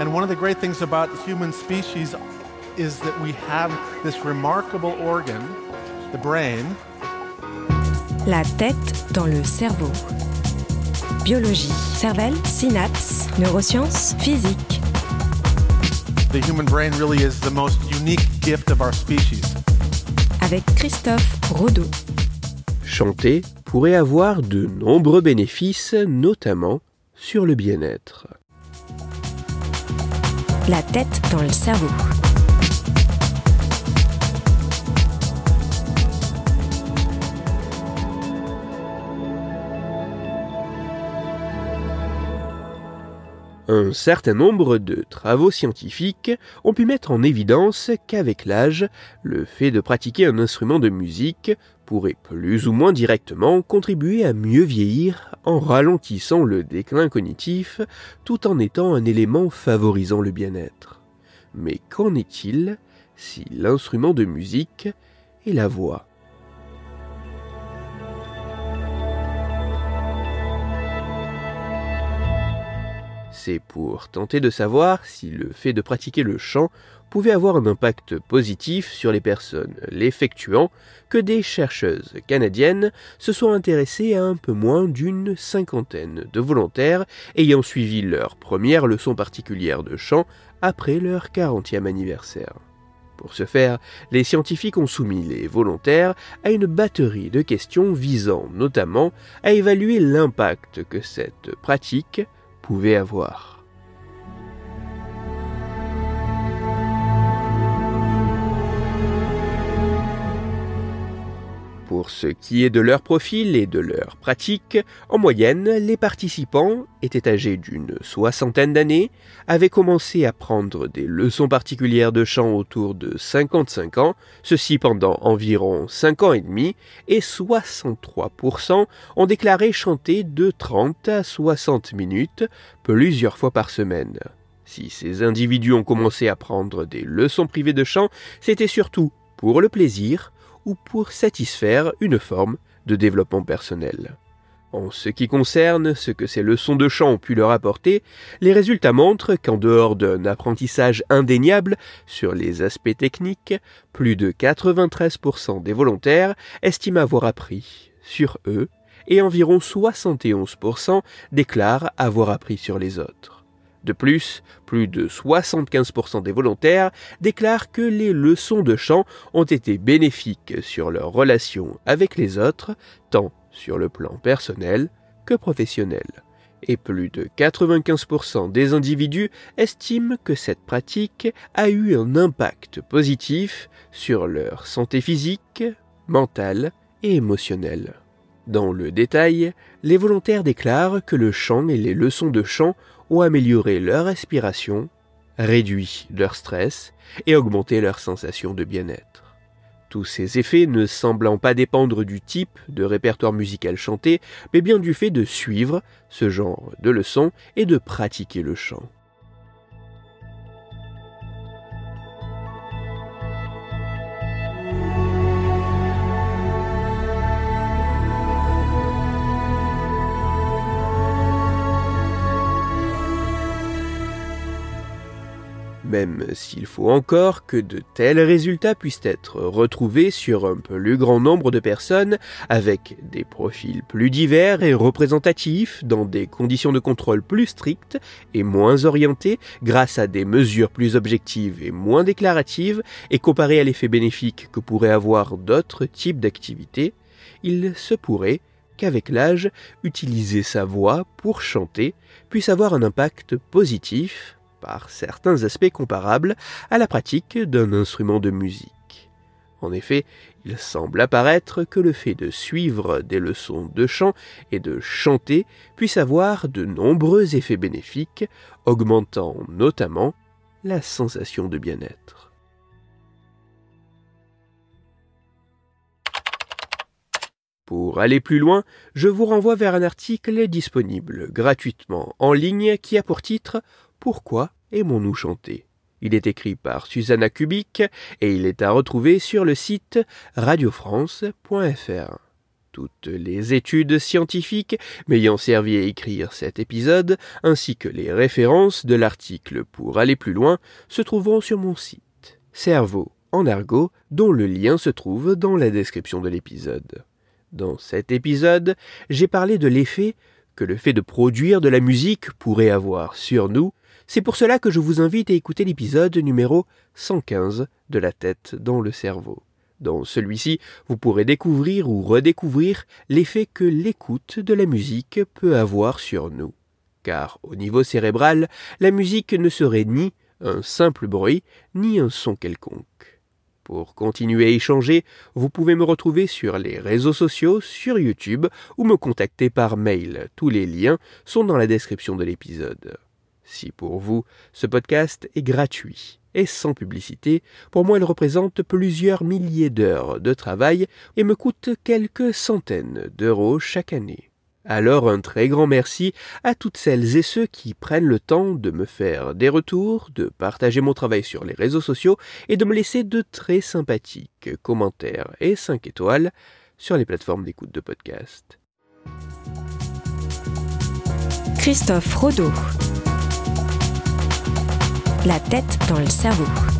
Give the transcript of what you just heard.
And one of the great things about human species is that we have this remarkable organ, the brain. La tête dans le cerveau. Biologie, cervelle, synapses, neurosciences, physique. The human brain really is the most unique gift of our species. Avec Christophe Rodeau. Chanter pourrait avoir de nombreux bénéfices, notamment sur le bien-être. La tête dans le cerveau. Un certain nombre de travaux scientifiques ont pu mettre en évidence qu'avec l'âge, le fait de pratiquer un instrument de musique pourrait plus ou moins directement contribuer à mieux vieillir en ralentissant le déclin cognitif tout en étant un élément favorisant le bien-être. Mais qu'en est-il si l'instrument de musique est la voix C'est pour tenter de savoir si le fait de pratiquer le chant pouvait avoir un impact positif sur les personnes l'effectuant que des chercheuses canadiennes se sont intéressées à un peu moins d'une cinquantaine de volontaires ayant suivi leur première leçon particulière de chant après leur 40e anniversaire. Pour ce faire, les scientifiques ont soumis les volontaires à une batterie de questions visant notamment à évaluer l'impact que cette pratique pouvait avoir. Pour ce qui est de leur profil et de leur pratique, en moyenne, les participants étaient âgés d'une soixantaine d'années, avaient commencé à prendre des leçons particulières de chant autour de 55 ans, ceci pendant environ 5 ans et demi, et 63% ont déclaré chanter de 30 à 60 minutes plusieurs fois par semaine. Si ces individus ont commencé à prendre des leçons privées de chant, c'était surtout pour le plaisir, ou pour satisfaire une forme de développement personnel. En ce qui concerne ce que ces leçons de chant ont pu leur apporter, les résultats montrent qu'en dehors d'un apprentissage indéniable sur les aspects techniques, plus de 93% des volontaires estiment avoir appris sur eux et environ 71% déclarent avoir appris sur les autres. De plus, plus de 75% des volontaires déclarent que les leçons de chant ont été bénéfiques sur leur relation avec les autres, tant sur le plan personnel que professionnel. Et plus de 95% des individus estiment que cette pratique a eu un impact positif sur leur santé physique, mentale et émotionnelle. Dans le détail, les volontaires déclarent que le chant et les leçons de chant ont amélioré leur respiration, réduit leur stress et augmenté leur sensation de bien-être. Tous ces effets ne semblant pas dépendre du type de répertoire musical chanté, mais bien du fait de suivre ce genre de leçons et de pratiquer le chant. Même s'il faut encore que de tels résultats puissent être retrouvés sur un plus grand nombre de personnes, avec des profils plus divers et représentatifs, dans des conditions de contrôle plus strictes et moins orientées, grâce à des mesures plus objectives et moins déclaratives, et comparées à l'effet bénéfique que pourraient avoir d'autres types d'activités, il se pourrait qu'avec l'âge, utiliser sa voix pour chanter puisse avoir un impact positif par certains aspects comparables à la pratique d'un instrument de musique. En effet, il semble apparaître que le fait de suivre des leçons de chant et de chanter puisse avoir de nombreux effets bénéfiques, augmentant notamment la sensation de bien-être. Pour aller plus loin, je vous renvoie vers un article disponible gratuitement en ligne qui a pour titre pourquoi aimons-nous chanter? Il est écrit par Susanna Kubik et il est à retrouver sur le site radiofrance.fr. Toutes les études scientifiques m'ayant servi à écrire cet épisode, ainsi que les références de l'article pour aller plus loin, se trouveront sur mon site. Cerveau en argot, dont le lien se trouve dans la description de l'épisode. Dans cet épisode, j'ai parlé de l'effet que le fait de produire de la musique pourrait avoir sur nous. C'est pour cela que je vous invite à écouter l'épisode numéro 115 de La tête dans le cerveau. Dans celui-ci, vous pourrez découvrir ou redécouvrir l'effet que l'écoute de la musique peut avoir sur nous. Car au niveau cérébral, la musique ne serait ni un simple bruit, ni un son quelconque. Pour continuer à échanger, vous pouvez me retrouver sur les réseaux sociaux, sur YouTube ou me contacter par mail. Tous les liens sont dans la description de l'épisode. Si pour vous, ce podcast est gratuit et sans publicité, pour moi il représente plusieurs milliers d'heures de travail et me coûte quelques centaines d'euros chaque année. Alors un très grand merci à toutes celles et ceux qui prennent le temps de me faire des retours, de partager mon travail sur les réseaux sociaux et de me laisser de très sympathiques commentaires et 5 étoiles sur les plateformes d'écoute de podcast. Christophe Rodeau. La tête dans le cerveau.